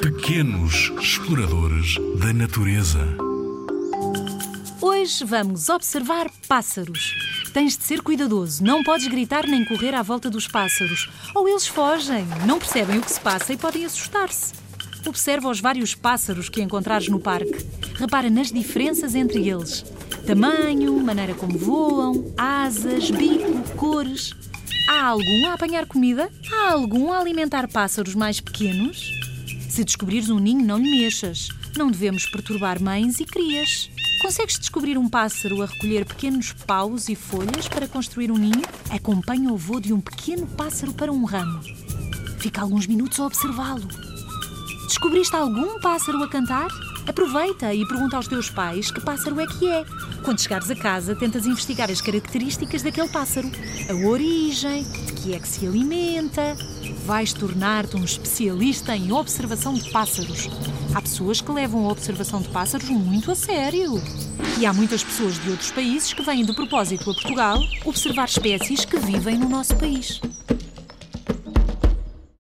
Pequenos exploradores da natureza. Hoje vamos observar pássaros. Tens de ser cuidadoso, não podes gritar nem correr à volta dos pássaros. Ou eles fogem, não percebem o que se passa e podem assustar-se. Observa os vários pássaros que encontrares no parque. Repara nas diferenças entre eles. Tamanho, maneira como voam, asas, bico, cores. Há algum a apanhar comida? Há algum a alimentar pássaros mais pequenos? Se descobrires um ninho, não lhe mexas. Não devemos perturbar mães e crias. Consegues descobrir um pássaro a recolher pequenos paus e folhas para construir um ninho? Acompanha o voo de um pequeno pássaro para um ramo. Fica alguns minutos a observá-lo. Descobriste algum pássaro a cantar? Aproveita e pergunta aos teus pais que pássaro é que é. Quando chegares a casa, tentas investigar as características daquele pássaro, a origem, que é que se alimenta. Vais tornar-te um especialista em observação de pássaros. Há pessoas que levam a observação de pássaros muito a sério. E há muitas pessoas de outros países que vêm de propósito a Portugal observar espécies que vivem no nosso país.